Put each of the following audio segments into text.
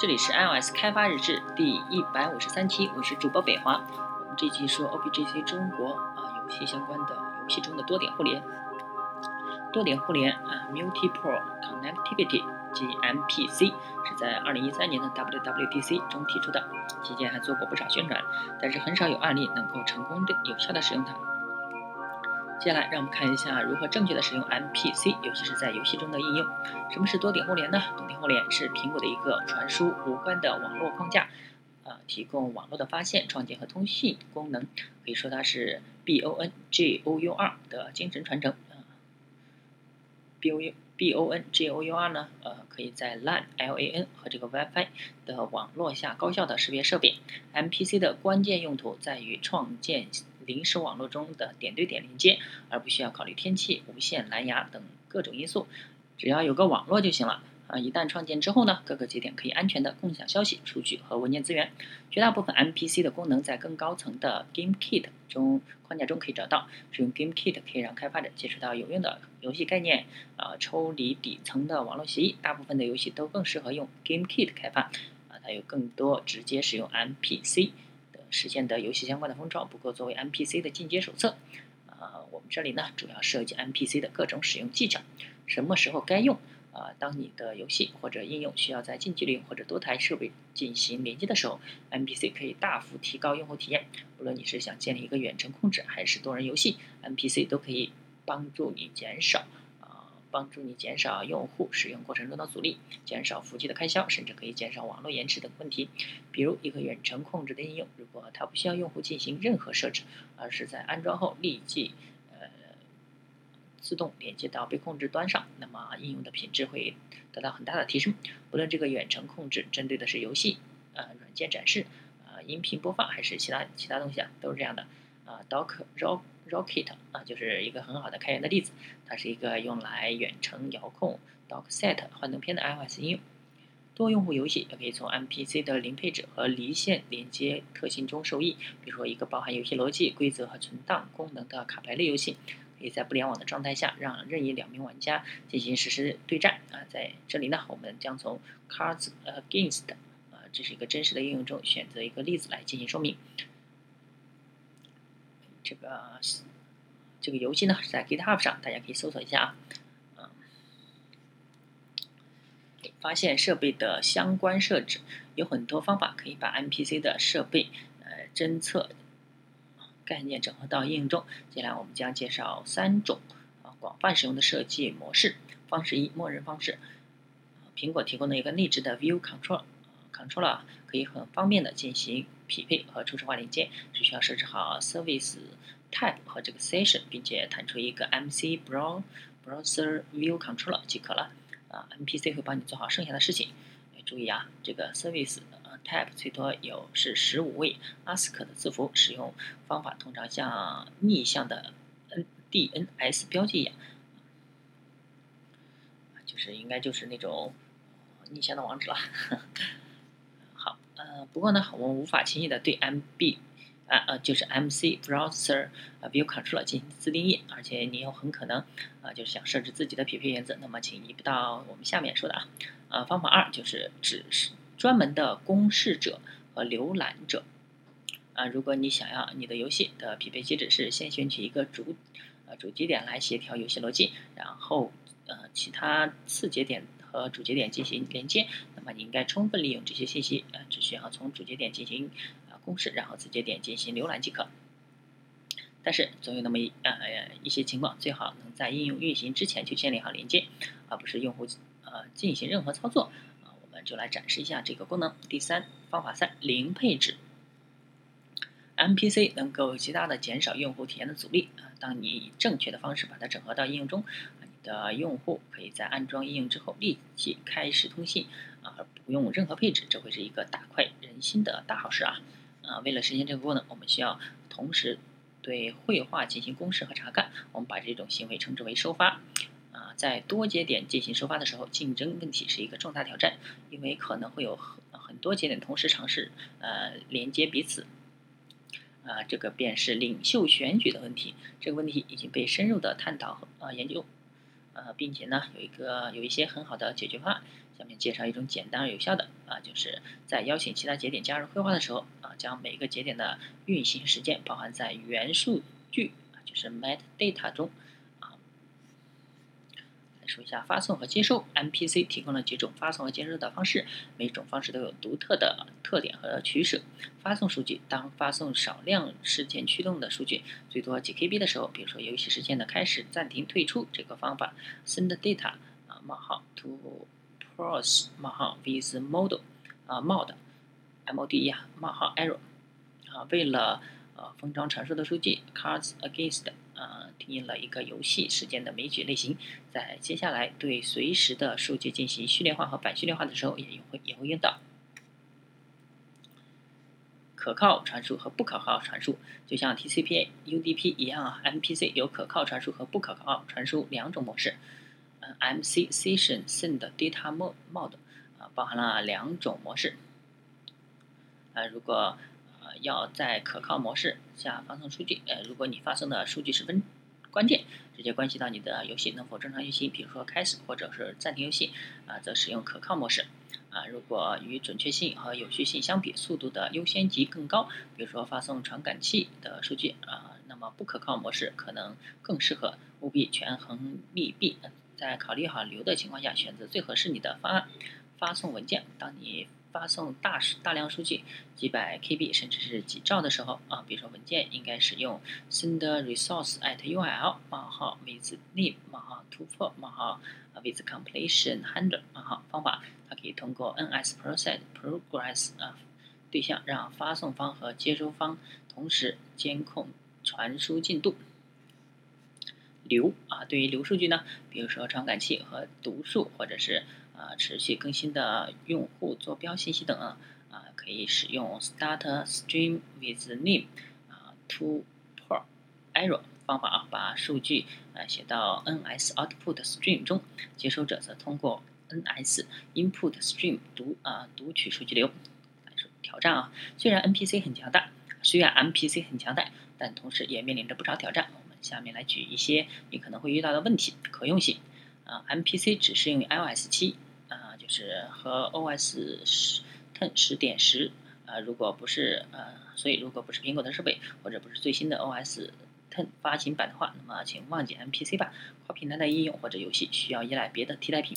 这里是 iOS 开发日志第一百五十三期，我是主播北华。我们这期说 OPGC 中国啊游戏相关的游戏中的多点互联。多点互联啊，Multiple Connectivity 及 MPC 是在二零一三年的 WWDC 中提出的，期间还做过不少宣传，但是很少有案例能够成功的有效的使用它。接下来，让我们看一下如何正确的使用 MPC，尤其是在游戏中的应用。什么是多点互联呢？多点互联是苹果的一个传输无关的网络框架，啊，提供网络的发现、创建和通信功能。可以说它是 BONGOUR 的精神传承。B O BONGOUR 呢，呃，可以在 LAN、LAN 和这个 WiFi 的网络下高效的识别设备。MPC 的关键用途在于创建。临时网络中的点对点连接，而不需要考虑天气、无线、蓝牙等各种因素，只要有个网络就行了。啊，一旦创建之后呢，各个节点可以安全的共享消息、数据和文件资源。绝大部分 MPC 的功能在更高层的 GameKit 中框架中可以找到。使用 GameKit 可以让开发者接触到有用的游戏概念，啊，抽离底层的网络协议。大部分的游戏都更适合用 GameKit 开发，啊，它有更多直接使用 MPC。实现的游戏相关的封装，不过作为 MPC 的进阶手册，啊，我们这里呢主要涉及 MPC 的各种使用技巧，什么时候该用啊？当你的游戏或者应用需要在近距离或者多台设备进行连接的时候，MPC 可以大幅提高用户体验。无论你是想建立一个远程控制还是多人游戏，MPC 都可以帮助你减少。帮助你减少用户使用过程中的阻力，减少服务器的开销，甚至可以减少网络延迟等问题。比如，一个远程控制的应用，如果它不需要用户进行任何设置，而是在安装后立即呃自动连接到被控制端上，那么应用的品质会得到很大的提升。不论这个远程控制针对的是游戏、呃软件展示、呃音频播放，还是其他其他东西啊，都是这样的。啊，Dock Rock Rocket 啊，就是一个很好的开源的例子。它是一个用来远程遥控 Dockset 幻灯片的 iOS 应用。多用户游戏也可以从 MPC 的零配置和离线连接特性中受益。比如说，一个包含游戏逻辑、规则和存档功能的卡牌类游戏，可以在不联网的状态下让任意两名玩家进行实时对战。啊，在这里呢，我们将从 Cards Against 啊，这是一个真实的应用中选择一个例子来进行说明。这个这个游戏呢是在 GitHub 上，大家可以搜索一下啊。发现设备的相关设置有很多方法可以把 MPC 的设备呃侦测概念整合到应用中。接下来我们将介绍三种啊广泛使用的设计模式。方式一：默认方式。苹果提供的一个内置的 View Control control 了可以很方便的进行。匹配和初始化连接，只需要设置好 Service Type 和这个 Session，并且弹出一个 MC Browser View Controller 即可了。啊，MPC 会帮你做好剩下的事情。注意啊，这个 Service Type 最多有是十五位 ASCII 的字符，使用方法通常像逆向的 NDNs 标记一样，就是应该就是那种逆向的网址了。呃，不过呢，我们无法轻易的对 MB 啊呃就是 MC Browser 啊 View Controller 进行自定义，而且你又很可能啊就是想设置自己的匹配原则，那么请移步到我们下面说的啊，呃方法二就是只是专门的公示者和浏览者啊，如果你想要你的游戏的匹配机制是先选取一个主呃主节点来协调游戏逻辑，然后呃其他次节点。和主节点进行连接，你应该充分利用这些信息，呃，只需要从主节点进行啊公示，然后子节点进行浏览即可。但是总有那么一呃一些情况，最好能在应用运行之前就建立好连接，而不是用户呃进行任何操作。啊，我们就来展示一下这个功能。第三方法三零配置，MPC 能够极大的减少用户体验的阻力啊，当你以正确的方式把它整合到应用中。你的用户可以在安装应用之后立即开始通信啊，而不用任何配置，这会是一个大快人心的大好事啊！啊，为了实现这个功能，我们需要同时对绘画进行公示和查看。我们把这种行为称之为收发。啊，在多节点进行收发的时候，竞争问题是一个重大挑战，因为可能会有很很多节点同时尝试呃连接彼此。啊，这个便是领袖选举的问题。这个问题已经被深入的探讨和啊研究。呃，并且呢，有一个有一些很好的解决方案。下面介绍一种简单而有效的啊，就是在邀请其他节点加入绘画的时候啊，将每个节点的运行时间包含在元数据啊，就是 metadata 中啊。来。说一下发送和接收，MPC 提供了几种发送和接收的方式，每种方式都有独特的特点和取舍。发送数据，当发送少量事件驱动的数据，最多几 KB 的时候，比如说游戏事件的开始、暂停、退出这个方法，send data 啊冒号 to cross 冒号 with model 啊 mod m o d e 啊冒号 error 啊为了呃封装传输的数据，cards against。呃，定义了一个游戏时间的枚举类型，在接下来对随时的数据进行序列化和反序列化的时候，也会也会用到可靠传输和不可靠传输，就像 TCP、UDP 一样啊，MPC 有可靠传输和不可靠传输两种模式。，MC Session Send Data Mode 啊，包含了两种模式。啊，如果呃要在可靠模式下发送数据，呃，如果你发送的数据十分关键，直接关系到你的游戏能否正常运行，比如说开始或者是暂停游戏，啊，则使用可靠模式。啊，如果与准确性和有序性相比，速度的优先级更高，比如说发送传感器的数据，啊，那么不可靠模式可能更适合。务必权衡利弊，在考虑好流的情况下，选择最合适你的方案。发送文件，当你发送大大量数据，几百 KB 甚至是几兆的时候啊，比如说文件应该使用 send resource at URL 冒号 with name 冒号 to for 冒号 with completion handler 冒号方法，它可以通过 NS process progress 啊对象让发送方和接收方同时监控传输进度。流啊，对于流数据呢，比如说传感器和读数或者是。啊，持续更新的用户坐标信息等啊，可以使用 start stream with name 啊 to per error 方法啊，把数据啊写到 NS output stream 中，接收者则通过 NS input stream 读啊读取数据流。挑战啊，虽然 NPC 很强大，虽然 MPC 很强大，但同时也面临着不少挑战。下面来举一些你可能会遇到的问题。可用性啊，MPC 只适用于 iOS 七。是和 OS 十 ten 十点十啊，如果不是呃，所以如果不是苹果的设备或者不是最新的 OS ten 发行版的话，那么请忘记 MPC 吧。跨平台的应用或者游戏需要依赖别的替代品。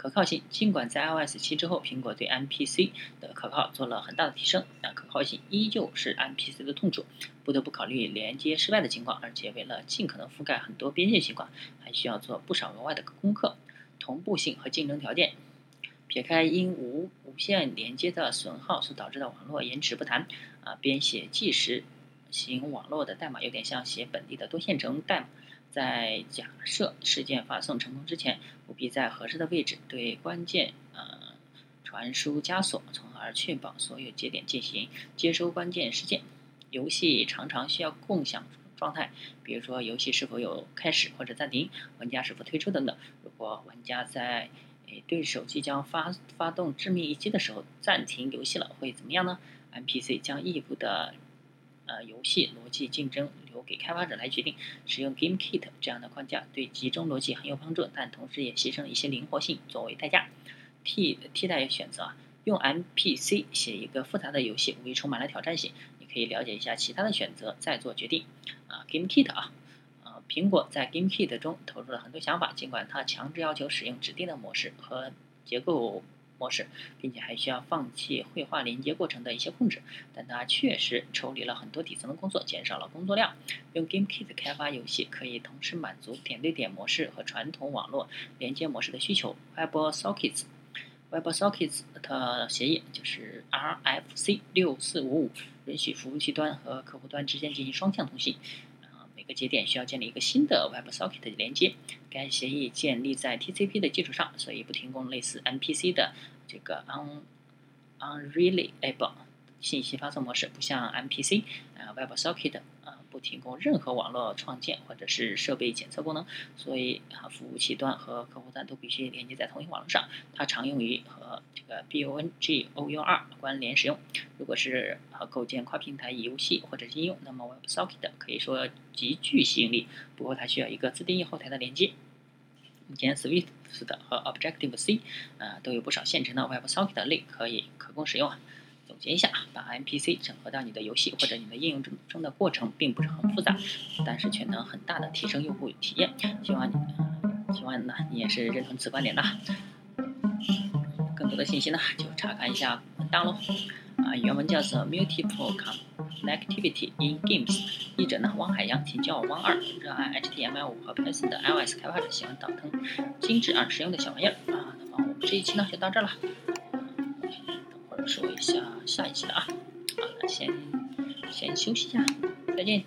可靠性，尽管在 iOS 七之后，苹果对 MPC 的可靠做了很大的提升，但可靠性依旧是 MPC 的痛处，不得不考虑连接失败的情况，而且为了尽可能覆盖很多边界情况，还需要做不少额外的功课。同步性和竞争条件。撇开因无无线连接的损耗所导致的网络延迟不谈，啊，编写即时型网络的代码有点像写本地的多线程代码。在假设事件发送成功之前，务必在合适的位置对关键呃传输加锁，从而确保所有节点进行接收关键事件。游戏常常需要共享状态，比如说游戏是否有开始或者暂停，玩家是否退出等等。如果玩家在诶对手即将发发动致命一击的时候，暂停游戏了会怎么样呢？MPC 将异步的呃游戏逻辑竞争留给开发者来决定。使用 GameKit 这样的框架对集中逻辑很有帮助，但同时也牺牲了一些灵活性作为代价。替替代选择啊，用 MPC 写一个复杂的游戏无疑充满了挑战性。你可以了解一下其他的选择再做决定。啊，GameKit 啊。苹果在 GameKit 中投入了很多想法，尽管它强制要求使用指定的模式和结构模式，并且还需要放弃绘画连接过程的一些控制，但它确实抽离了很多底层的工作，减少了工作量。用 GameKit 开发游戏可以同时满足点对点模式和传统网络连接模式的需求。WebSockets，WebSockets 的协议就是 RFC 六四五五，允许服务器端和客户端之间进行双向通信。节点需要建立一个新的 WebSocket 连接，该协议建立在 TCP 的基础上，所以不提供类似 MPC 的这个 un unreliable 信息发送模式，不像 MPC 啊 WebSocket 啊不提供任何网络创建或者是设备检测功能，所以啊服务器端和客户端都必须连接在同一网络上。它常用于和这个 BONGOUR 关联使用。如果是和构建跨平台游戏或者应用，那么 WebSocket 可以说极具吸引力。不过它需要一个自定义后台的连接。目前 Swift 和 Objective C 呃都有不少现成的 WebSocket 类可以可供使用啊。总结一下，把 MPC 整合到你的游戏或者你的应用中中的过程并不是很复杂，但是却能很大的提升用户体验。希望你，希望呢你也是认同此观点的。更多的信息呢就查看一下文档喽。啊，原文叫做 Multiple Connectivity in Games，译者呢汪海洋，请叫我汪二。热爱 HTML5 和 Python 的 iOS 开发者，喜欢倒腾精致而实用的小玩意儿啊。那么我们这一期呢就到这儿了。说一下下一期的啊，好，了先先休息一下，再见。